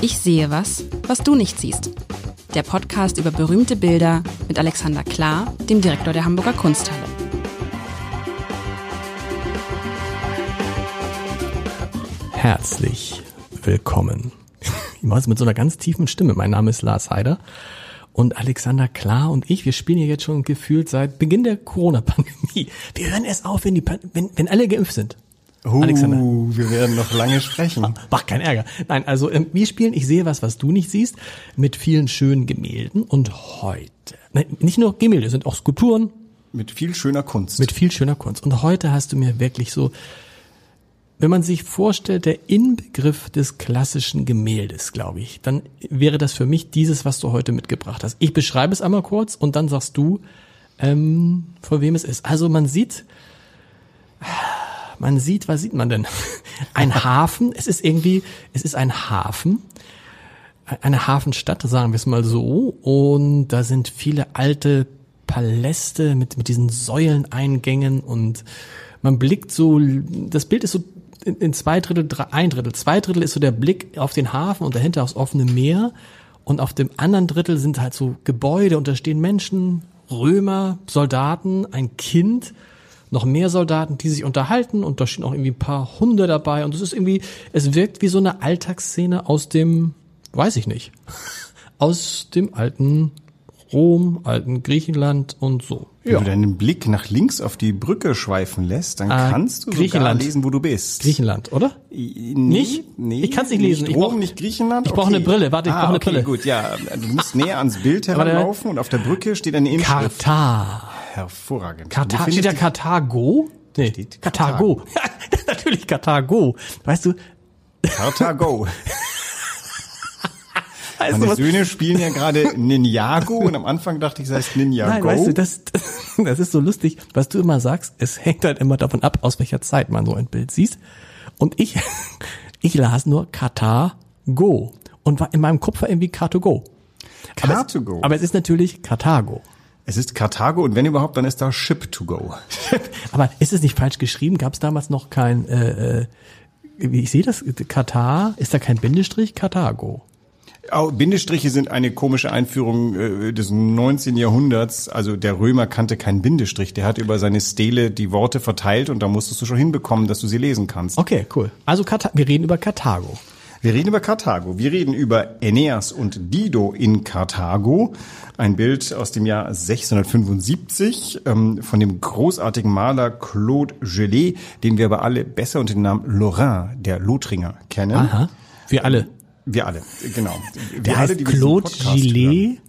Ich sehe was, was du nicht siehst. Der Podcast über berühmte Bilder mit Alexander Klar, dem Direktor der Hamburger Kunsthalle. Herzlich willkommen. Ich mache es mit so einer ganz tiefen Stimme. Mein Name ist Lars Heider und Alexander Klar und ich, wir spielen ja jetzt schon gefühlt seit Beginn der Corona-Pandemie. Wir hören erst auf, wenn, die, wenn, wenn alle geimpft sind. Uh, Alexander. wir werden noch lange sprechen. Mach kein Ärger. Nein, also ähm, wir spielen Ich sehe was, was du nicht siehst, mit vielen schönen Gemälden und heute, nein, nicht nur Gemälde, sind auch Skulpturen. Mit viel schöner Kunst. Mit viel schöner Kunst. Und heute hast du mir wirklich so, wenn man sich vorstellt, der Inbegriff des klassischen Gemäldes, glaube ich, dann wäre das für mich dieses, was du heute mitgebracht hast. Ich beschreibe es einmal kurz und dann sagst du, ähm, vor wem es ist. Also man sieht, man sieht, was sieht man denn? Ein Hafen, es ist irgendwie, es ist ein Hafen, eine Hafenstadt, sagen wir es mal so, und da sind viele alte Paläste mit, mit diesen Säuleneingängen. Und man blickt so, das Bild ist so in, in zwei Drittel, drei, ein Drittel, zwei Drittel ist so der Blick auf den Hafen und dahinter aufs offene Meer. Und auf dem anderen Drittel sind halt so Gebäude und da stehen Menschen, Römer, Soldaten, ein Kind noch mehr Soldaten, die sich unterhalten und da stehen auch irgendwie ein paar Hunde dabei und es ist irgendwie, es wirkt wie so eine Alltagsszene aus dem, weiß ich nicht, aus dem alten Rom, alten Griechenland und so. Wenn ja. du deinen Blick nach links auf die Brücke schweifen lässt, dann ah, kannst du sogar lesen, wo du bist. Griechenland, oder? Nee, nicht? Nee, ich kann es nicht lesen. Nicht Rom, nicht Griechenland. Ich okay. brauche eine Brille. Warte, ich ah, brauche eine okay, Brille. gut, ja. Du musst näher ans Bild heranlaufen und auf der Brücke steht eine Inschrift. Katar. Hervorragend. Katar, steht da Karthago? Nee, steht Karthago. Natürlich Karthago. Weißt du? Karthago. Weißt Meine Söhne spielen ja gerade Ninjago und am Anfang dachte ich, es heißt Ninjago. Nein, weißt du, das, das ist so lustig, was du immer sagst. Es hängt halt immer davon ab, aus welcher Zeit man so ein Bild sieht. Und ich, ich las nur Katar Go und war in meinem Kopf war irgendwie Car2Go. Car2Go. Aber es ist natürlich Karthago. Es ist Karthago und wenn überhaupt, dann ist da Ship to go. Aber ist es nicht falsch geschrieben? Gab es damals noch kein, äh, äh, wie ich sehe das, Katar, ist da kein Bindestrich? Karthago. Bindestriche sind eine komische Einführung äh, des 19. Jahrhunderts. Also der Römer kannte keinen Bindestrich. Der hat über seine Stele die Worte verteilt und da musstest du schon hinbekommen, dass du sie lesen kannst. Okay, cool. Also wir reden über Karthago. Wir reden über Karthago. Wir reden über Aeneas und Dido in Karthago. Ein Bild aus dem Jahr 675 ähm, von dem großartigen Maler Claude Gelée, den wir aber alle besser unter dem Namen Lorrain, der Lothringer, kennen. Aha, wir alle. Wir alle, genau. Wir der alle, heißt Claude Gillet.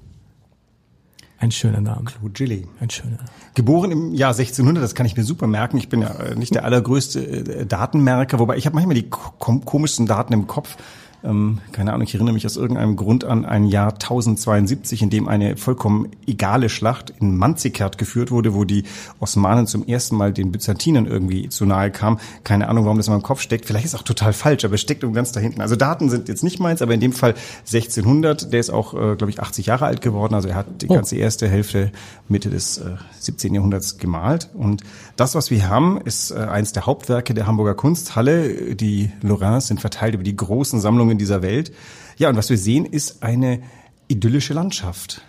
Ein schöner Name. Claude Gillet. Ein schöner. Geboren im Jahr 1600, das kann ich mir super merken. Ich bin ja äh, nicht der allergrößte äh, Datenmerker, wobei ich habe manchmal die komischsten Daten im Kopf. Ähm, keine Ahnung, ich erinnere mich aus irgendeinem Grund an ein Jahr 1072, in dem eine vollkommen egale Schlacht in Manzikert geführt wurde, wo die Osmanen zum ersten Mal den Byzantinern irgendwie zu nahe kamen. Keine Ahnung, warum das in meinem Kopf steckt. Vielleicht ist es auch total falsch, aber es steckt irgendwo ganz da hinten. Also Daten sind jetzt nicht meins, aber in dem Fall 1600. Der ist auch, äh, glaube ich, 80 Jahre alt geworden. Also er hat die oh. ganze erste Hälfte Mitte des äh, 17. Jahrhunderts gemalt. Und das, was wir haben, ist äh, eins der Hauptwerke der Hamburger Kunsthalle. Die Lorrains sind verteilt über die großen Sammlungen Erfahrungen dieser Welt. Ja, und was wir sehen, ist eine idyllische Landschaft.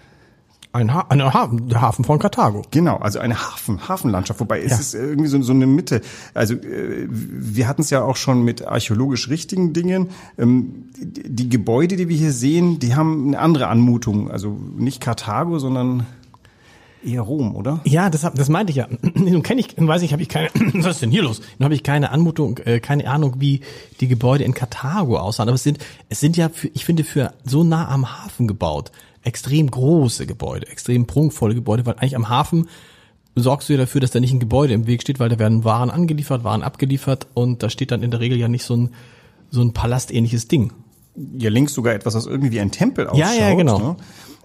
Ein, ha ein Hafen, der Hafen von Karthago. Genau, also eine Hafen, Hafenlandschaft. Wobei es ja. ist irgendwie so, so eine Mitte. Also äh, wir hatten es ja auch schon mit archäologisch richtigen Dingen. Ähm, die, die Gebäude, die wir hier sehen, die haben eine andere Anmutung. Also nicht Karthago, sondern eher Rom, oder? Ja, das, das meinte ich ja. Nun kenne ich, weiß ich, habe ich keine, was ist denn hier los? Nun habe ich keine Anmutung, äh, keine Ahnung, wie die Gebäude in Karthago aussahen. Aber es sind, es sind ja, für, ich finde, für so nah am Hafen gebaut, extrem große Gebäude, extrem prunkvolle Gebäude, weil eigentlich am Hafen sorgst du ja dafür, dass da nicht ein Gebäude im Weg steht, weil da werden Waren angeliefert, Waren abgeliefert und da steht dann in der Regel ja nicht so ein, so ein palastähnliches Ding. Ja, links sogar etwas, was irgendwie wie ein Tempel ausschaut. Ja, ja, genau. Ne?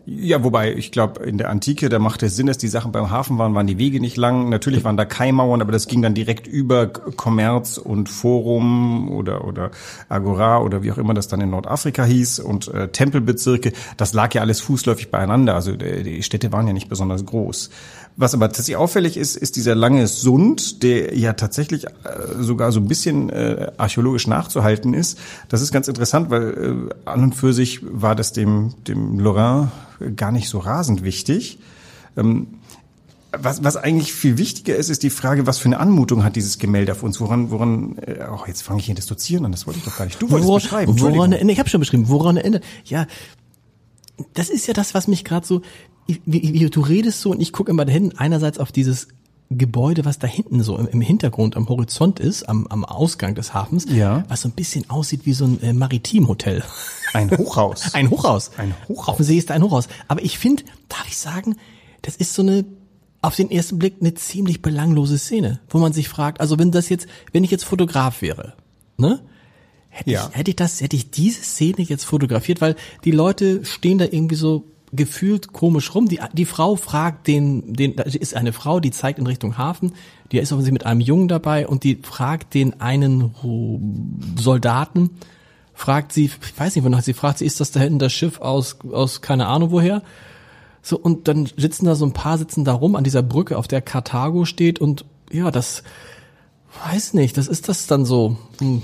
Ja, wobei, ich glaube, in der Antike, da macht es Sinn, dass die Sachen beim Hafen waren, waren die Wege nicht lang. Natürlich waren da Kaimauern, aber das ging dann direkt über Kommerz und Forum oder, oder Agora oder wie auch immer das dann in Nordafrika hieß und äh, Tempelbezirke. Das lag ja alles fußläufig beieinander. Also äh, die Städte waren ja nicht besonders groß. Was aber tatsächlich auffällig ist, ist dieser lange Sund, der ja tatsächlich äh, sogar so ein bisschen äh, archäologisch nachzuhalten ist. Das ist ganz interessant, weil äh, an und für sich war das dem, dem Lorrain gar nicht so rasend wichtig. Ähm, was, was eigentlich viel wichtiger ist, ist die Frage, was für eine Anmutung hat dieses Gemälde auf uns? Woran, woran, äh, oh, jetzt fange ich hier das Dozieren an, das wollte ich doch gar nicht. Du wolltest woran, beschreiben. Woran erinnert, ich habe schon beschrieben, woran erinnert. Ja, das ist ja das, was mich gerade so, wie, wie, du redest so und ich gucke immer dahin, einerseits auf dieses Gebäude, was da hinten so im, im Hintergrund am Horizont ist, am, am Ausgang des Hafens, Ja. was so ein bisschen aussieht wie so ein äh, Maritimhotel. Ein Hochhaus. Ein Hochhaus. Ein Hochhaus. Auf dem See ist da ein Hochhaus. Aber ich finde, darf ich sagen, das ist so eine, auf den ersten Blick eine ziemlich belanglose Szene, wo man sich fragt, also wenn das jetzt, wenn ich jetzt Fotograf wäre, ne? Hätte, Ja. ich, hätte ich das, hätte ich diese Szene jetzt fotografiert, weil die Leute stehen da irgendwie so gefühlt komisch rum. Die, die Frau fragt den, den, da ist eine Frau, die zeigt in Richtung Hafen, die ist offensichtlich mit einem Jungen dabei und die fragt den einen Soldaten, fragt sie, ich weiß nicht, wonach sie fragt, sie ist das da hinten das Schiff aus, aus keine Ahnung woher? So, und dann sitzen da so ein paar sitzen da rum an dieser Brücke, auf der Karthago steht und ja, das weiß nicht, das ist das dann so. Hm.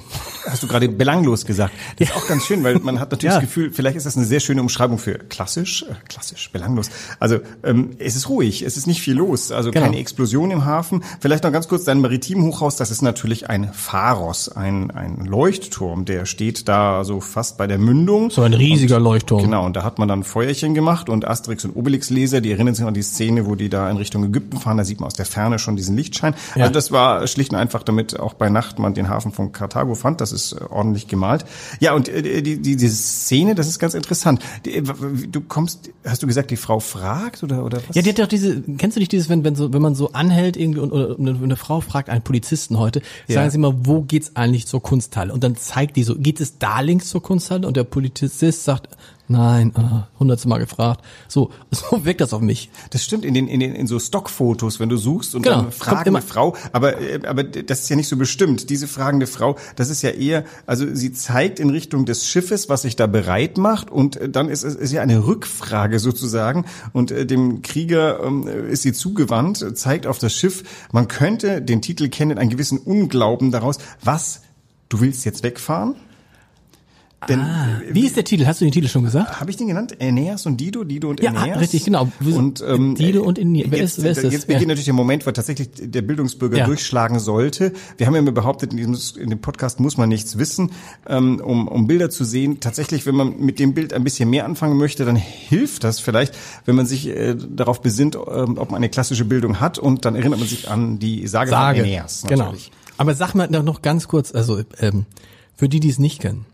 Hast du gerade belanglos gesagt. Das ist auch ganz schön, weil man hat natürlich Ja. das Gefühl, vielleicht ist das eine sehr schöne Umschreibung für klassisch, äh, klassisch, belanglos. Also ähm, es ist ruhig, es ist nicht viel los, also Genau. keine Explosion im Hafen. Vielleicht noch ganz kurz dein Maritimhochhaus, das ist natürlich ein Pharos, ein, ein Leuchtturm, der steht da so fast bei der Mündung. So ein riesiger Leuchtturm. Genau, und da hat man dann Feuerchen gemacht und Asterix und Obelix-Leser, die erinnern sich an die Szene, wo die da in Richtung Ägypten fahren, da sieht man aus der Ferne schon diesen Lichtschein. Ja. Also das war schlicht und einfach, damit auch bei Nacht man den Hafen von Karthago fand, das ist äh, ordentlich gemalt. Ja, und äh, die, die, diese Szene, das ist ganz interessant. Äh, du kommst, hast du gesagt, die Frau fragt oder, oder was? Ja, die hat ja auch diese, kennst du nicht dieses, wenn, wenn so, wenn man so anhält irgendwie und oder eine, eine Frau fragt einen Polizisten heute, Ja. sagen sie mal, wo geht's eigentlich zur Kunsthalle? Und dann zeigt die so, geht es da links zur Kunsthalle? Und der Polizist sagt, nein, äh, hundertste Mal gefragt. So, so wirkt das auf mich. Das stimmt in den in den in so Stockfotos, wenn du suchst und Genau, dann fragende immer- Frau, aber äh, aber das ist ja nicht so bestimmt. Diese fragende Frau, das ist ja eher, also sie zeigt in Richtung des Schiffes, was sich da bereit macht und äh, dann ist es ist ja eine Rückfrage sozusagen und dem Krieger ähm, ist sie zugewandt, zeigt auf das Schiff. Man könnte den Titel kennen, einen gewissen Unglauben daraus. Was? Du willst jetzt wegfahren? Denn Wie ist der Titel? Hast du den Titel schon gesagt? habe ich den genannt? Aeneas und Dido, Dido und Ja, Aeneas. richtig, genau. Und ähm, Dido und Aeneas. Wer jetzt, ist- wer ist das? Jetzt beginnt Ja. natürlich der Moment, wo tatsächlich der Bildungsbürger Ja. durchschlagen sollte. Wir haben ja immer behauptet, in, diesem, in dem Podcast muss man nichts wissen, ähm, um, um Bilder zu sehen. Tatsächlich, wenn man mit dem Bild ein bisschen mehr anfangen möchte, dann hilft das vielleicht, wenn man sich äh, darauf besinnt, ähm, ob man eine klassische Bildung hat und dann erinnert man sich an die Sage, Sage. von Aeneas. Genau. Natürlich. Aber sag mal noch ganz kurz, also ähm, für die, die es nicht kennen.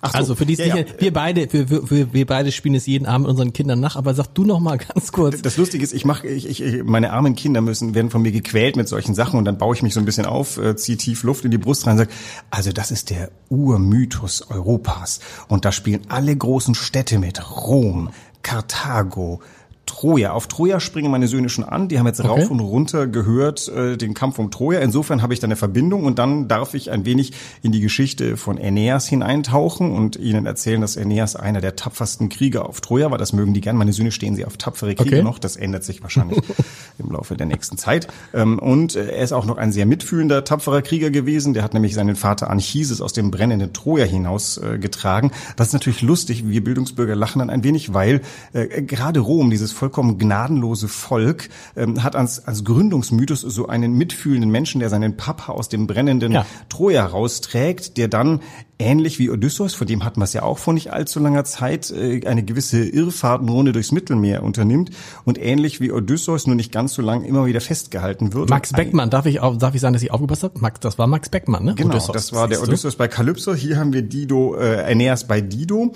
Ach so, Also für die ja, ja. wir beide, wir, wir, wir beide spielen es jeden Abend unseren Kindern nach, aber sag du noch mal ganz kurz. Das Lustige ist, ich mache, ich, ich, meine armen Kinder müssen werden von mir gequält mit solchen Sachen und dann baue ich mich so ein bisschen auf, äh, ziehe tief Luft in die Brust rein und sage, also das ist der Urmythos Europas und da spielen alle großen Städte mit: Rom, Karthago. Troja. Auf Troja springen meine Söhne schon an. Die haben jetzt rauf und runter gehört äh, den Kampf um Troja. Insofern habe ich da eine Verbindung und dann darf ich ein wenig in die Geschichte von Aeneas hineintauchen und ihnen erzählen, dass Aeneas einer der tapfersten Krieger auf Troja war. Das mögen die gern. Meine Söhne stehen sie auf tapfere Krieger Okay. noch. Das ändert sich wahrscheinlich im Laufe der nächsten Zeit. Ähm, Und äh, er ist auch noch ein sehr mitfühlender, tapferer Krieger gewesen. Der hat nämlich seinen Vater Anchises aus dem brennenden Troja hinaus äh, getragen. Das ist natürlich lustig. Wir Bildungsbürger lachen dann ein wenig, weil äh, gerade Rom, dieses vollkommen gnadenlose Volk, ähm, hat als, als Gründungsmythos so einen mitfühlenden Menschen, der seinen Papa aus dem brennenden Ja. Troja rausträgt, der dann ähnlich wie Odysseus, von dem hatten wir es ja auch vor nicht allzu langer Zeit, äh, eine gewisse Irrfahrtenrunde durchs Mittelmeer unternimmt und ähnlich wie Odysseus nur nicht ganz so lang immer wieder festgehalten wird. Max Beckmann, darf ich darf ich sagen, dass ich aufgepasst habe? Max, das war Max Beckmann, ne? Genau, Odysseus, das war der siehst du? Odysseus bei Kalypso. Hier haben wir Dido, äh, Aeneas bei Dido.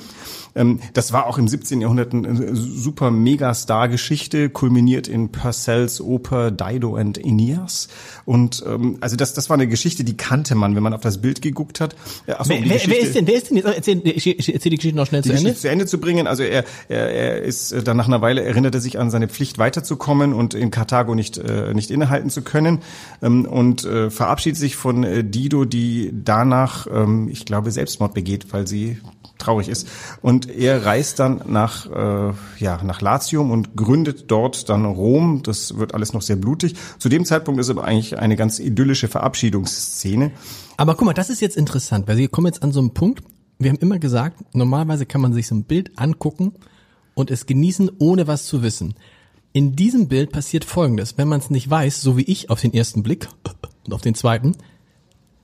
Ähm, das war auch im 17. Jahrhundert eine super Megastar-Geschichte, kulminiert in Purcells Oper Dido and Aeneas. Und ähm, also das, das war eine Geschichte, die kannte man, wenn man auf das Bild geguckt hat. Äh, ach so, Wer, Geschichte. wer ist denn, wer ist denn jetzt, erzähl, erzähl die Geschichte noch schnell die zu Ende. Geschichte zu Ende zu bringen. Also er, er, er ist äh, dann nach einer Weile erinnert er sich an seine Pflicht weiterzukommen und in Karthago nicht äh, nicht innehalten zu können ähm, und äh, verabschiedet sich von äh, Dido, die danach, ähm, ich glaube, Selbstmord begeht, weil sie traurig ist. Und er reist dann nach äh, ja nach Latium und gründet dort dann Rom. Das wird alles noch sehr blutig. Zu dem Zeitpunkt ist aber eigentlich eine ganz idyllische Verabschiedungsszene. Aber guck mal, das ist jetzt interessant, weil wir kommen jetzt an so einen Punkt. Wir haben immer gesagt, normalerweise kann man sich so ein Bild angucken und es genießen, ohne was zu wissen. In diesem Bild passiert Folgendes. Wenn man es nicht weiß, so wie ich auf den ersten Blick und auf den zweiten,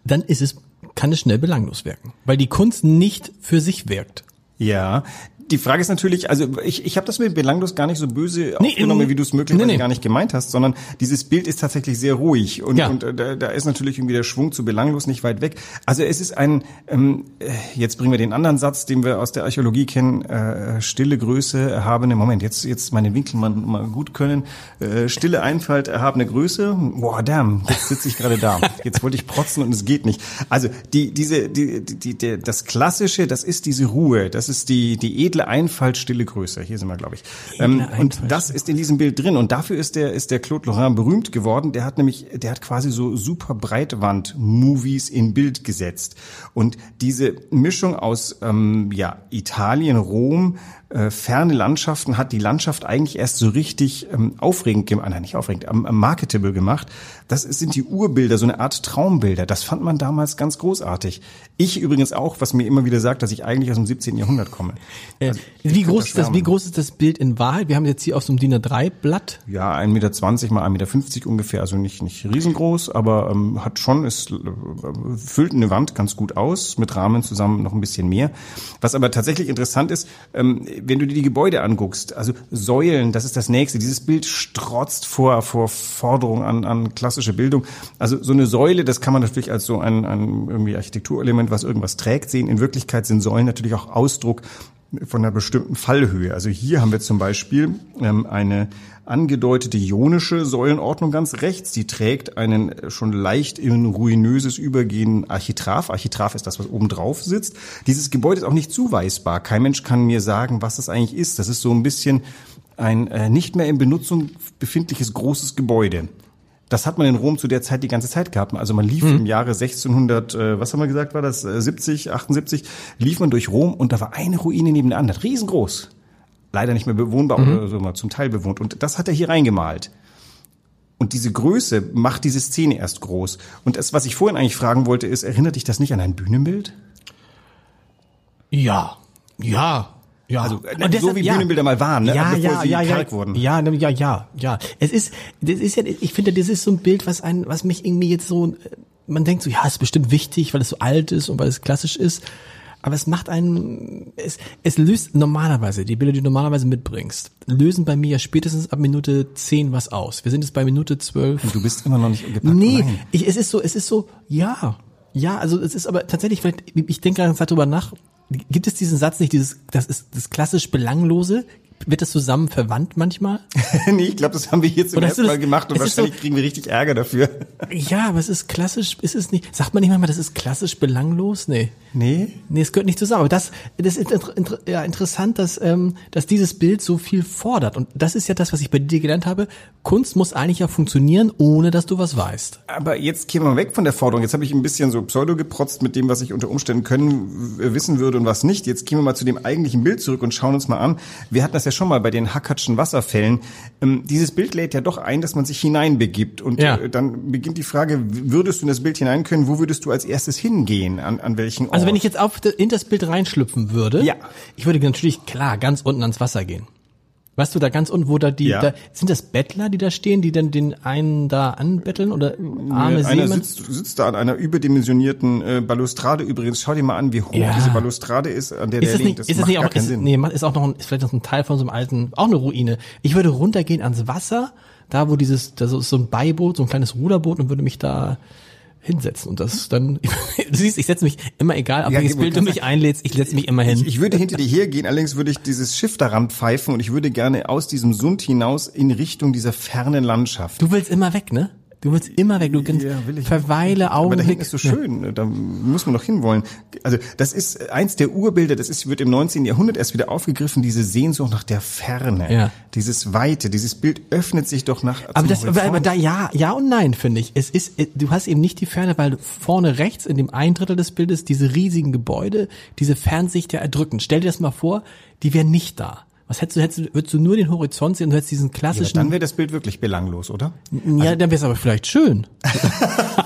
dann ist es, kann es schnell belanglos wirken. Weil die Kunst nicht für sich wirkt. Ja, die Frage ist natürlich, also ich, ich habe das mit belanglos gar nicht so böse Nee, aufgenommen, ähm, wie du es möglicherweise nee, nee. gar nicht gemeint hast, sondern dieses Bild ist tatsächlich sehr ruhig und, Ja. und äh, da, da ist natürlich irgendwie der Schwung zu belanglos nicht weit weg. Also es ist ein, ähm, äh, jetzt bringen wir den anderen Satz, den wir aus der Archäologie kennen, äh, stille Größe, erhabene, Moment, jetzt jetzt meine Winkel mal, mal gut können, äh, stille Einfalt, erhabene Größe, boah, damn, jetzt sitze ich gerade da. Jetzt wollte ich protzen und es geht nicht. Also die, diese, die, die, die, das Klassische, das ist diese Ruhe, das ist die, die edle Einfalt, stille Größe. Hier sind wir, glaube ich. Ähm, und das ist in diesem Bild drin. Und dafür ist der, ist der Claude Lorrain berühmt geworden. Der hat nämlich, der hat quasi so super Breitwand-Movies in Bild gesetzt. Und diese Mischung aus, ähm, ja, Italien, Rom, äh, ferne Landschaften hat die Landschaft eigentlich erst so richtig ähm, aufregend gemacht, nein, nicht aufregend, ähm, marketable gemacht. Das sind die Urbilder, so eine Art Traumbilder. Das fand man damals ganz großartig. Ich übrigens auch, was mir immer wieder sagt, dass ich eigentlich aus dem 17. Jahrhundert komme. Äh, Also, wie groß ist das, wie groß ist das Bild in Wahrheit? Wir haben jetzt hier auf so einem DIN A3 Blatt. Ja, 1,20 Meter mal 1,50 Meter ungefähr, also nicht, nicht riesengroß, aber ähm, hat schon, es äh, füllt eine Wand ganz gut aus, mit Rahmen zusammen noch ein bisschen mehr. Was aber tatsächlich interessant ist, ähm, wenn du dir die Gebäude anguckst, also Säulen, das ist das nächste. Dieses Bild strotzt vor, vor Forderung an, an klassische Bildung. Also so eine Säule, das kann man natürlich als so ein, ein irgendwie Architekturelement, was irgendwas trägt, sehen. In Wirklichkeit sind Säulen natürlich auch Ausdruck von einer bestimmten Fallhöhe. Also hier haben wir zum Beispiel ähm, eine angedeutete ionische Säulenordnung ganz rechts. Die trägt einen äh, schon leicht in ruinöses Übergehen Architrav. Architrav ist das, was oben drauf sitzt. Dieses Gebäude ist auch nicht zuweisbar. Kein Mensch kann mir sagen, was das eigentlich ist. Das ist so ein bisschen ein äh, nicht mehr in Benutzung befindliches großes Gebäude. Das hat man in Rom zu der Zeit die ganze Zeit gehabt. Also man lief im Jahre 1600, äh, was haben wir gesagt, war das, äh, 70, 78, lief man durch Rom und da war eine Ruine neben der anderen, riesengroß. Leider nicht mehr bewohnbar oder so mal zum Teil bewohnt. Und das hat er hier reingemalt. Und diese Größe macht diese Szene erst groß. Und das, was ich vorhin eigentlich fragen wollte, ist, erinnert dich das nicht an ein Bühnenbild? Ja, ja, ja. Also, so wie Bühnenbilder mal waren, ne? Ja, bevor ja, sie ja, ja, karg wurden. ja, ne, ja, ja, ja. Es ist, das ist ja, ich finde, das ist so ein Bild, was ein, was mich irgendwie jetzt so, man denkt so, ja, ist bestimmt wichtig, weil es so alt ist und weil es klassisch ist. Aber es macht einen, es, es löst normalerweise, die Bilder, die du normalerweise mitbringst, lösen bei mir ja spätestens ab Minute 10 was aus. Wir sind jetzt bei Minute 12. Und du bist immer noch nicht gepackt Nee, rein. ich, es ist so, es ist so, ja, ja, also es ist aber tatsächlich, vielleicht, ich denke gerade darüber nach, gibt es diesen Satz nicht, dieses, das ist das klassisch Belanglose, wird das zusammen verwandt manchmal? nee, ich glaube, das haben wir hier zum ersten Mal gemacht und wahrscheinlich so- kriegen wir richtig Ärger dafür. Ja, aber es ist klassisch, ist es nicht, sagt man nicht manchmal, das ist klassisch belanglos? Nee. Nee? Nee, es gehört nicht zusammen. Aber das, das ist inter, ja, interessant, dass, ähm, dass dieses Bild so viel fordert. Und das ist ja das, was ich bei dir gelernt habe. Kunst muss eigentlich ja funktionieren, ohne dass du was weißt. Aber jetzt gehen wir weg von der Forderung. Jetzt habe ich ein bisschen so pseudo geprotzt mit dem, was ich unter Umständen können, wissen würde und was nicht. Jetzt gehen wir mal zu dem eigentlichen Bild zurück und schauen uns mal an. Wir hatten das ja schon mal bei den Hackatschen Wasserfällen. Ähm, dieses Bild lädt ja doch ein, dass man sich hineinbegibt. Und Ja. äh, dann beginnt die Frage, würdest du in das Bild hinein können? Wo würdest du als erstes hingehen? An, an welchen Ort? Also wenn ich jetzt auf in das Bild reinschlüpfen würde, Ja. ich würde natürlich klar ganz unten ans Wasser gehen. Weißt du, da ganz unten, wo da die, Ja. da, sind das Bettler, die da stehen, die dann den einen da anbetteln oder arme Einer Seemann? sitzt, sitzt da an einer überdimensionierten äh, Balustrade übrigens. Schau dir mal an, wie hoch Ja. diese Balustrade ist, an der Ist der liegt. Das ist das macht nicht gar auch, keinen ist, Sinn. nee, ist auch noch ein, ist vielleicht noch ein Teil von so einem alten, auch eine Ruine. Ich würde runtergehen ans Wasser, da wo dieses, da so ist so ein Beiboot, so ein kleines Ruderboot und würde mich da hinsetzen und das dann, du siehst, ich setze mich immer egal, auf Ja, welches Bild du mich einlädst, ich setze mich immer hin. Ich, ich würde hinter dir hergehen, allerdings würde ich dieses Schiff daran pfeifen und ich würde gerne aus diesem Sund hinaus in Richtung dieser fernen Landschaft. du willst immer weg, ne? Du willst immer weg, du kannst Ja, verweile Aber da hinten Augenblick. ist so schön, da muss man doch hinwollen. Also das ist eins der Urbilder, das ist, wird im 19. Jahrhundert erst wieder aufgegriffen, diese Sehnsucht nach der Ferne, Ja. dieses Weite, dieses Bild öffnet sich doch nach Aber das, aber, Horizont. aber da ja, ja und nein finde ich. Es ist, äh, du hast eben nicht die Ferne, weil vorne rechts in dem ein Drittel des Bildes diese riesigen Gebäude, diese Fernsicht ja erdrückend. Stell dir das mal vor, die wären nicht da. Was hättest du, hättest du, würdest du nur den Horizont sehen und du hättest diesen ja, klassischen, dann wäre das Bild wirklich belanglos, oder? ja, dann wäre es aber vielleicht schön.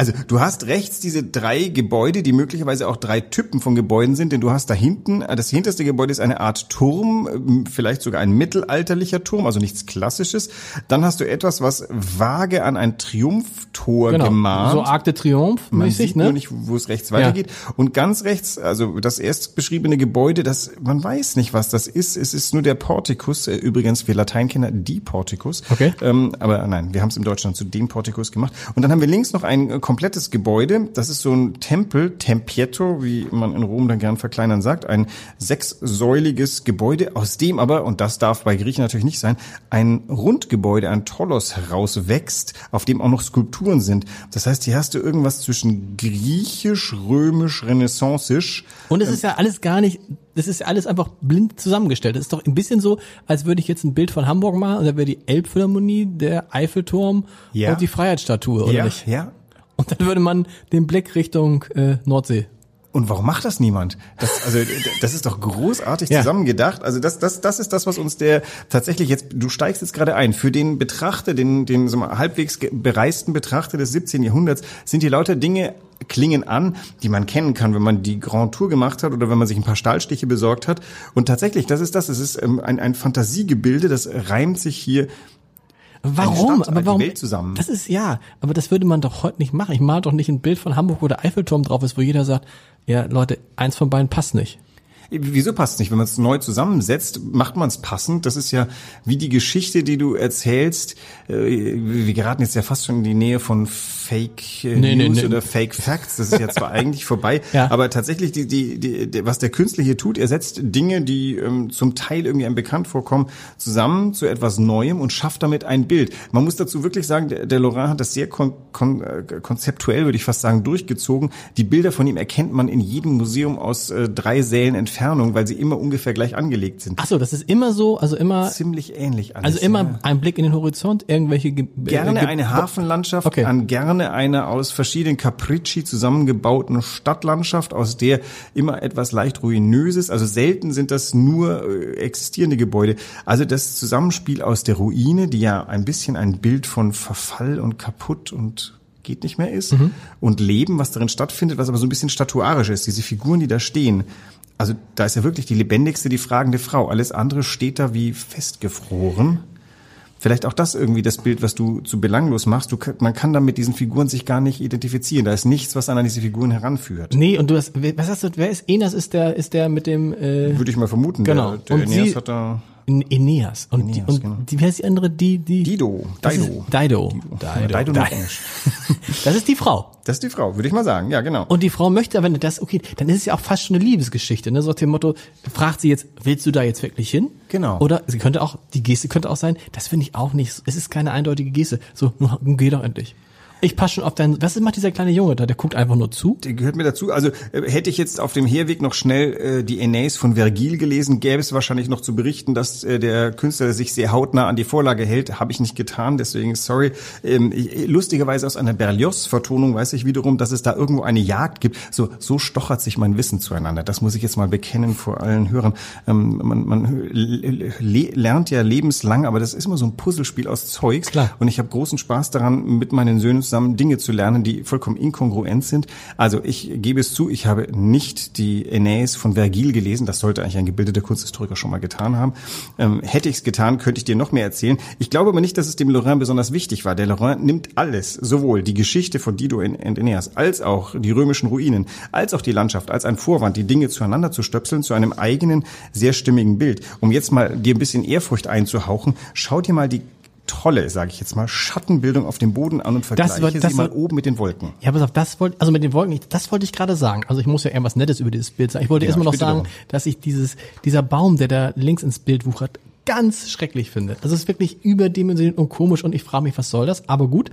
Also du hast rechts diese drei Gebäude, die möglicherweise auch drei Typen von Gebäuden sind, denn du hast da hinten, äh, das hinterste Gebäude ist eine Art Turm, ähm, vielleicht sogar ein mittelalterlicher Turm, also nichts Klassisches. Dann hast du etwas, was vage an ein Triumphtor gemahnt. Genau. So Arc de Triomphe Man mäßig, sieht ne? nur nicht, wo es rechts weitergeht. Und ganz rechts, also das erst beschriebene Gebäude, das man weiß nicht, was das ist. Es ist nur der Portikus. Äh, Übrigens, wir Lateinkenner, die Portikus. Okay. Ähm, aber nein, wir haben es in Deutschland zu dem Portikus gemacht. Und dann haben wir links noch ein äh, komplettes Gebäude. Das ist so ein Tempel, Tempietto, wie man in Rom dann gern verkleinern sagt. Ein sechssäuliges Gebäude, aus dem aber, und das darf bei Griechen natürlich nicht sein, ein Rundgebäude, ein Tollos herauswächst, auf dem auch noch Skulpturen sind. Das heißt, hier hast du irgendwas zwischen griechisch, römisch, renaissancisch. Und es ist ja alles gar nicht, das ist ja alles einfach blind zusammengestellt. Das ist doch ein bisschen so, als würde ich jetzt ein Bild von Hamburg machen und da wäre die Elbphilharmonie, der Eiffelturm Ja. und die Freiheitsstatue, oder ja, nicht? ja. Und dann würde man den Blick Richtung äh, Nordsee. Und warum macht das niemand? Das, also, das ist doch großartig Ja. zusammengedacht. Also das, das, das ist das, was uns der tatsächlich jetzt, du steigst jetzt gerade ein. Für den Betrachter, den, den so mal, halbwegs bereisten Betrachter des 17. Jahrhunderts sind hier lauter Dinge klingen an, die man kennen kann, wenn man die Grand Tour gemacht hat oder wenn man sich ein paar Stahlstiche besorgt hat. Und tatsächlich, das ist das. Es ist ähm, ein, ein Fantasiegebilde, das reimt sich hier Warum? Stadt, aber die warum? Welt zusammen. Das ist ja, aber das würde man doch heute nicht machen. Ich mal doch nicht ein Bild von Hamburg, wo der Eiffelturm drauf ist, wo jeder sagt, ja Leute, eins von beiden passt nicht. Wieso passt es nicht? Wenn man es neu zusammensetzt, macht man es passend. Das ist ja wie die Geschichte, die du erzählst. Äh, Wir geraten jetzt ja fast schon in die Nähe von Fake äh, Nee, nee, News nee. oder Fake Facts. Das ist ja zwar eigentlich vorbei, Ja. aber tatsächlich, die, die, die, was der Künstler hier tut, er setzt Dinge, die ähm, zum Teil irgendwie einem bekannt vorkommen, zusammen zu etwas Neuem und schafft damit ein Bild. Man muss dazu wirklich sagen, der, der Laurent hat das sehr kon kon äh, konzeptuell, würde ich fast sagen, durchgezogen. Die Bilder von ihm erkennt man in jedem Museum aus äh, drei Sälen Entfernung, weil sie immer ungefähr gleich angelegt sind. Ach so, das ist immer so, also immer, Ziemlich ähnlich alles. also immer ja. ein Blick in den Horizont, irgendwelche Ge Gerne Ge- eine Hafenlandschaft, Okay. an gerne eine aus verschiedenen Capricci zusammengebauten Stadtlandschaft, aus der immer etwas leicht ruinöses, also selten sind das nur äh, existierende Gebäude. Also das Zusammenspiel aus der Ruine, die ja ein bisschen ein Bild von Verfall und kaputt und geht nicht mehr ist, und Leben, was darin stattfindet, was aber so ein bisschen statuarisch ist, diese Figuren, die da stehen. Also da ist ja wirklich die lebendigste, die fragende Frau. Alles andere steht da wie festgefroren. Vielleicht auch das irgendwie das Bild, was du zu belanglos machst. Du, man kann da mit diesen Figuren sich gar nicht identifizieren. Da ist nichts, was einen an diese Figuren heranführt. Nee, und du hast, was hast du, wer ist Enas ist der, ist der mit dem, äh, Würde ich mal vermuten. Genau. Der, der Und sie- hat da Eneas. Und, die, Aeneas, und genau. die, wer ist die andere, die, die? Dido, Dido. Dido. Dido, Dido. Das ist die Frau. Das ist die Frau, würde ich mal sagen. Ja, genau. Und die Frau möchte aber nicht das, okay, dann ist es ja auch fast schon eine Liebesgeschichte, ne? So nach dem Motto, fragt sie jetzt, willst du da jetzt wirklich hin? Genau. Oder sie könnte auch, die Geste könnte auch sein, das finde ich auch nicht, es ist keine eindeutige Geste. So, geh doch endlich. Ich passe schon auf deinen, was macht dieser kleine Junge da? Der guckt einfach nur zu. Die gehört mir dazu. Also äh, hätte ich jetzt auf dem Herweg noch schnell äh, die Aeneis von Vergil gelesen, gäbe es wahrscheinlich noch zu berichten, dass äh, der Künstler sich sehr hautnah an die Vorlage hält. Habe ich nicht getan, deswegen sorry. Ähm, ich- lustigerweise aus einer Berlioz-Vertonung weiß ich wiederum, dass es da irgendwo eine Jagd gibt. So, so stochert sich mein Wissen zueinander. Das muss ich jetzt mal bekennen vor allen Hörern. Ähm, man man le lernt ja lebenslang, aber das ist immer so ein Puzzlespiel aus Zeugs. Klar. Und ich habe großen Spaß daran, mit meinen Söhnen zusammen Dinge zu lernen, die vollkommen inkongruent sind. Also ich gebe es zu, ich habe nicht die Aeneis von Vergil gelesen. Das sollte eigentlich ein gebildeter Kunsthistoriker schon mal getan haben. Ähm, hätte ich es getan, könnte ich dir noch mehr erzählen. Ich glaube aber nicht, dass es dem Lorrain besonders wichtig war. Der Lorrain nimmt alles, sowohl die Geschichte von Dido und Aeneas, als auch die römischen Ruinen, als auch die Landschaft, als ein Vorwand, die Dinge zueinander zu stöpseln, zu einem eigenen, sehr stimmigen Bild. Um jetzt mal dir ein bisschen Ehrfurcht einzuhauchen, schau dir mal die tolle, sage ich jetzt mal, Schattenbildung auf dem Boden an und vergleiche war- das sie mal oben mit den Wolken. Ja, pass auf, das wollte, also mit den Wolken, ich- das wollte ich gerade sagen. Also ich muss ja irgendwas Nettes über dieses Bild sagen. Ich wollte Ja, erstmal noch sagen, darum. dass ich dieses, dieser Baum, der da links ins Bild wuchert, ganz schrecklich finde. Es ist wirklich überdimensioniert und komisch und ich frage mich, was soll das? Aber gut.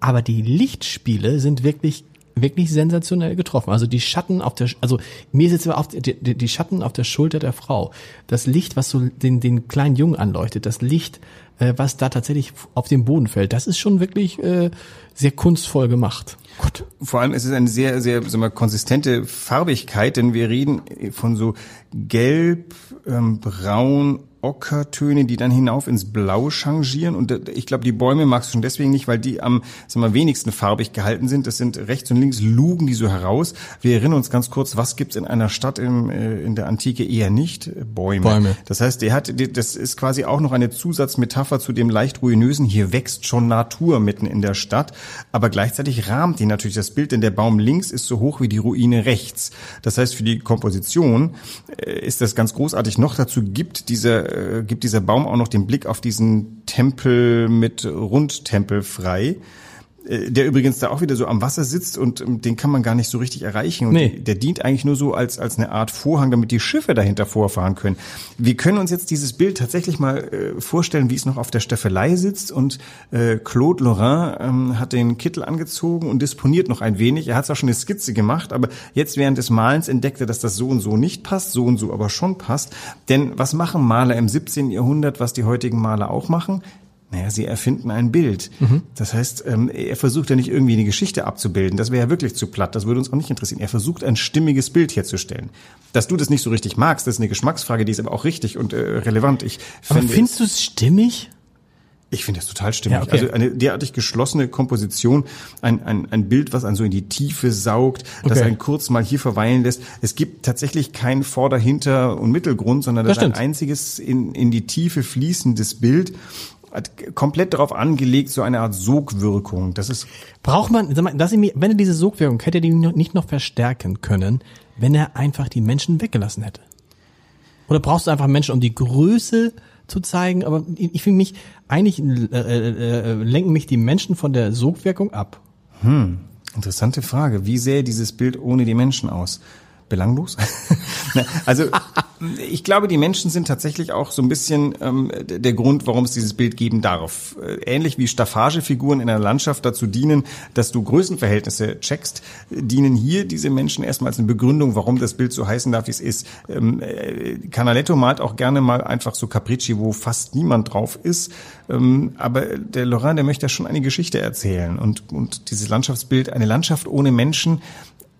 Aber die Lichtspiele sind wirklich wirklich sensationell getroffen. Also die Schatten auf der, also mir ist jetzt auf die, die, die Schatten auf der Schulter der Frau, das Licht, was so den, den kleinen Jungen anleuchtet, das Licht, äh, was da tatsächlich auf den Boden fällt, das ist schon wirklich äh, sehr kunstvoll gemacht. Gott. Vor allem ist es eine sehr, sehr sagen wir, konsistente Farbigkeit, denn wir reden von so gelb, ähm, braun, Ockertöne, die dann hinauf ins Blau changieren. Und äh, ich glaube, die Bäume magst du schon deswegen nicht, weil die am sagen wir, wenigsten farbig gehalten sind. Das sind rechts und links lugen die so heraus. Wir erinnern uns ganz kurz, was gibt's in einer Stadt im, äh, in der Antike eher nicht? Bäume. Bäume. Das heißt, der hat, das ist quasi auch noch eine Zusatzmetapher zu dem leicht ruinösen. Hier wächst schon Natur mitten in der Stadt, aber gleichzeitig rahmt die natürlich das Bild, denn der Baum links ist so hoch wie die Ruine rechts. Das heißt, für die Komposition äh, ist das ganz großartig. Noch dazu gibt dieser äh, gibt dieser Baum auch noch den Blick auf diesen Tempel mit Rundtempel frei der übrigens da auch wieder so am Wasser sitzt und ähm, den kann man gar nicht so richtig erreichen. Und Nee. der dient eigentlich nur so als, als eine Art Vorhang, damit die Schiffe dahinter vorfahren können. Wir können uns jetzt dieses Bild tatsächlich mal äh, vorstellen, wie es noch auf der Staffelei sitzt und äh, Claude Lorrain ähm, hat den Kittel angezogen und disponiert noch ein wenig. Er hat zwar schon eine Skizze gemacht, aber jetzt während des Malens entdeckt er, dass das so und so nicht passt, so und so aber schon passt. Denn was machen Maler im 17. Jahrhundert, was die heutigen Maler auch machen? Naja, sie erfinden ein Bild. Das heißt, ähm, er versucht ja nicht irgendwie eine Geschichte abzubilden. Das wäre ja wirklich zu platt. Das würde uns auch nicht interessieren. Er versucht ein stimmiges Bild herzustellen. Dass du das nicht so richtig magst, das ist eine Geschmacksfrage, die ist aber auch richtig und äh, relevant. Ich Aber finde, findest du es stimmig? ich finde das total stimmig. Ja, okay. Also eine derartig geschlossene Komposition, ein, ein, ein Bild, was einen so in die Tiefe saugt, das Okay. einen kurz mal hier verweilen lässt. Es gibt tatsächlich kein Vorder-, Hinter- und Mittelgrund, sondern das, Das ist ein einziges in, in die Tiefe fließendes Bild. Hat komplett darauf angelegt, so eine Art Sogwirkung. Das ist Braucht man, sag mal, dass ich mir, wenn er diese Sogwirkung hätte, die nicht noch verstärken können, wenn er einfach die Menschen weggelassen hätte? Oder brauchst du einfach Menschen, um die Größe zu zeigen? Aber ich finde mich, eigentlich äh, äh, äh, lenken mich die Menschen von der Sogwirkung ab. Interessante Frage. Wie sähe dieses Bild ohne die Menschen aus? Belanglos? Na, also ich glaube, die Menschen sind tatsächlich auch so ein bisschen ähm, der Grund, warum es dieses Bild geben darf. Äh, Ähnlich wie Staffagefiguren in einer Landschaft dazu dienen, dass du Größenverhältnisse checkst, dienen hier diese Menschen erstmal als eine Begründung, warum das Bild so heißen darf, wie es ist. Ähm, äh, Canaletto malt auch gerne mal einfach so Capricci, wo fast niemand drauf ist. Ähm, aber der Lorrain, der möchte ja schon eine Geschichte erzählen. Und, und dieses Landschaftsbild, eine Landschaft ohne Menschen,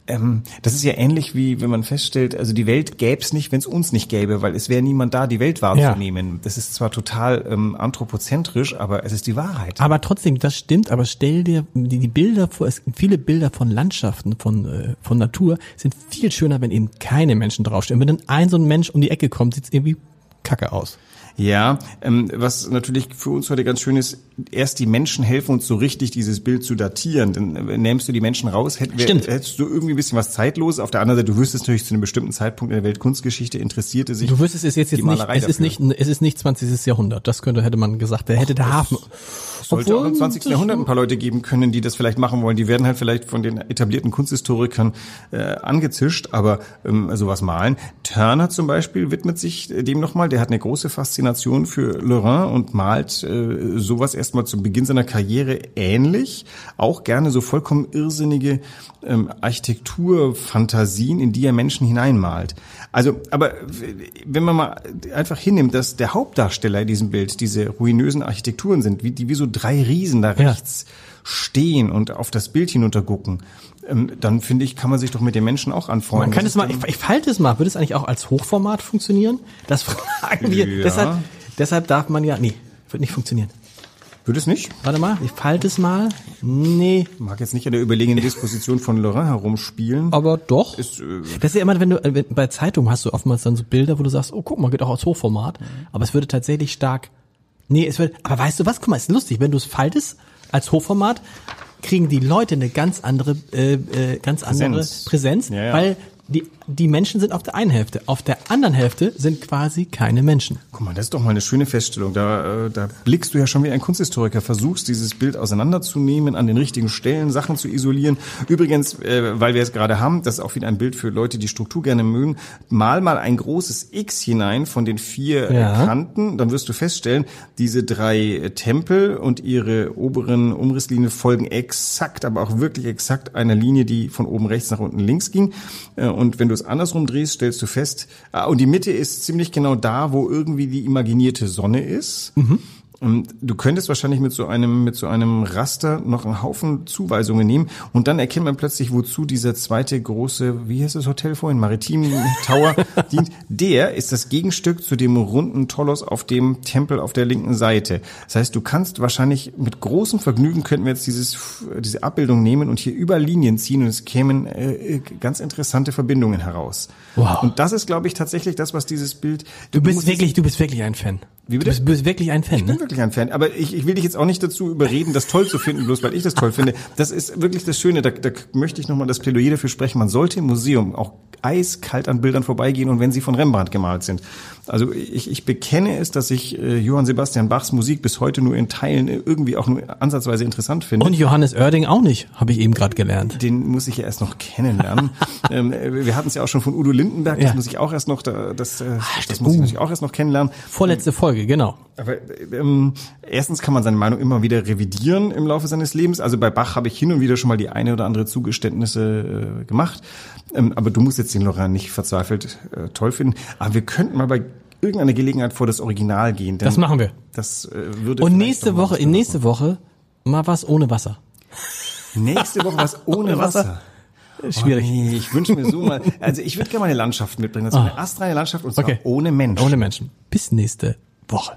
ähm, das ist ja ähnlich wie wenn man feststellt, also die Welt gäbe es nicht, wenn es uns nicht gäbe, weil es wäre niemand da, die Welt wahrzunehmen. Das ist zwar total ähm, anthropozentrisch, aber es ist die Wahrheit. Aber trotzdem, das stimmt, aber stell dir die, die Bilder vor, es gibt viele Bilder von Landschaften, von, äh, von Natur, sind viel schöner, wenn eben keine Menschen draufstehen. Wenn dann ein so ein Mensch um die Ecke kommt, sieht's irgendwie kacke aus. Ja, ähm, was natürlich für uns heute ganz schön ist, erst die Menschen helfen uns so richtig, dieses Bild zu datieren. Denn äh, nähmst du die Menschen raus, hätt, wär, hättest du irgendwie ein bisschen was Zeitloses. Auf der anderen Seite, du wüsstest natürlich zu einem bestimmten Zeitpunkt in der Weltkunstgeschichte interessierte sich. Du wüsstest es jetzt, jetzt nicht, es ist dafür. nicht, es ist nicht 20. Jahrhundert. Das könnte, hätte man gesagt, da hätte der Hafen. sollte auch im Obwohl, 20. Jahrhundert ein paar Leute geben können, die das vielleicht machen wollen. Die werden halt vielleicht von den etablierten Kunsthistorikern äh, angezischt, aber ähm, sowas malen. Turner zum Beispiel widmet sich äh, dem nochmal. Der hat eine große Faszination für Lorrain und malt äh, sowas erstmal zu Beginn seiner Karriere ähnlich. Auch gerne so vollkommen irrsinnige ähm, Architekturfantasien, in die er Menschen hineinmalt. Also, aber wenn man mal einfach hinnimmt, dass der Hauptdarsteller in diesem Bild diese ruinösen Architekturen sind, wie die wie so drei Riesen da Ja. rechts stehen und auf das Bild hinuntergucken, dann finde ich, kann man sich doch mit den Menschen auch anfreunden. Man kann es mal, ich, ich falte es mal, würde es eigentlich auch als Hochformat funktionieren? Das fragen wir. Ja. Deshalb, deshalb darf man ja, nee, wird nicht funktionieren. Würde es nicht? Warte mal, ich falte es mal. Nee, Mag jetzt nicht an der überlegenen Disposition von Lorrain herumspielen. aber doch. Ist, äh, das ist ja immer, wenn du, wenn- bei Zeitungen hast du oftmals dann so Bilder, wo du sagst, oh, guck mal, geht auch als Hochformat. Aber es würde tatsächlich stark, nee, es wird, aber weißt du was, guck mal, ist lustig, wenn du es faltest als Hochformat, kriegen die Leute eine ganz andere, äh, äh, ganz andere Präsenz. Präsenz, Ja, ja. weil die, die Menschen sind auf der einen Hälfte. Auf der anderen Hälfte sind quasi keine Menschen. Guck mal, das ist doch mal eine schöne Feststellung. Da, äh, da blickst du ja schon wie ein Kunsthistoriker, versuchst dieses Bild auseinanderzunehmen, an den richtigen Stellen Sachen zu isolieren. Übrigens, äh, weil wir es gerade haben, das ist auch wieder ein Bild für Leute, die Struktur gerne mögen, mal mal ein großes X hinein von den vier äh, Ja. Kanten, dann wirst du feststellen, diese drei äh, Tempel und ihre oberen Umrisslinien folgen exakt, aber auch wirklich exakt einer Linie, die von oben rechts nach unten links ging. Äh, Und wenn du es andersrum drehst, stellst du fest, ah, und die Mitte ist ziemlich genau da, wo irgendwie die imaginierte Sonne ist. Und du könntest wahrscheinlich mit so einem mit so einem Raster noch einen Haufen Zuweisungen nehmen und dann erkennt man plötzlich, wozu dieser zweite große, wie heißt das Hotel vorhin, Maritim Tower dient. Der ist das Gegenstück zu dem runden Tolos auf dem Tempel auf der linken Seite. Das heißt, du kannst wahrscheinlich mit großem Vergnügen könnten wir jetzt dieses diese Abbildung nehmen und hier über Linien ziehen und es kämen äh, ganz interessante Verbindungen heraus. Wow. Und das ist, glaube ich, tatsächlich das, was dieses Bild. Du bist musst es- wirklich, du bist wirklich ein Fan. Wie bitte? Du bist, bist wirklich ein Fan, ne? Wirklich ein Fan. Aber ich, ich will dich jetzt auch nicht dazu überreden, das toll zu finden, bloß weil ich das toll finde. Das ist wirklich das Schöne. Da, da möchte ich nochmal das Plädoyer dafür sprechen. Man sollte im Museum auch eiskalt an Bildern vorbeigehen und wenn sie von Rembrandt gemalt sind. Also ich, ich bekenne es, dass ich äh, Johann Sebastian Bachs Musik bis heute nur in Teilen irgendwie auch nur ansatzweise interessant finde. Und Johannes Oerding auch nicht, habe ich eben gerade gelernt. den muss ich ja erst noch kennenlernen. ähm, äh, wir hatten es ja auch schon von Udo Lindenberg, das Ja. muss ich auch erst noch, da, das, äh, das stimmt. muss ich natürlich auch erst noch kennenlernen. Vorletzte Folge, genau. Aber ähm, erstens kann man seine Meinung immer wieder revidieren im Laufe seines Lebens. Also bei Bach habe ich hin und wieder schon mal die eine oder andere Zugeständnisse äh, gemacht. Ähm, aber du musst jetzt den Lorrain nicht verzweifelt äh, toll finden. Aber wir könnten mal bei irgendeiner Gelegenheit vor das Original gehen. Das machen wir. Das äh, würde Und nächste Woche, in nächste Woche mal was ohne Wasser. Nächste Woche was ohne Wasser. Schwierig. Oh, nee, ich wünsche mir so mal, also ich würde gerne mal eine Landschaft mitbringen, also eine astreine Landschaft und zwar Okay. ohne Mensch. Ohne Menschen. Bis nächste Woche.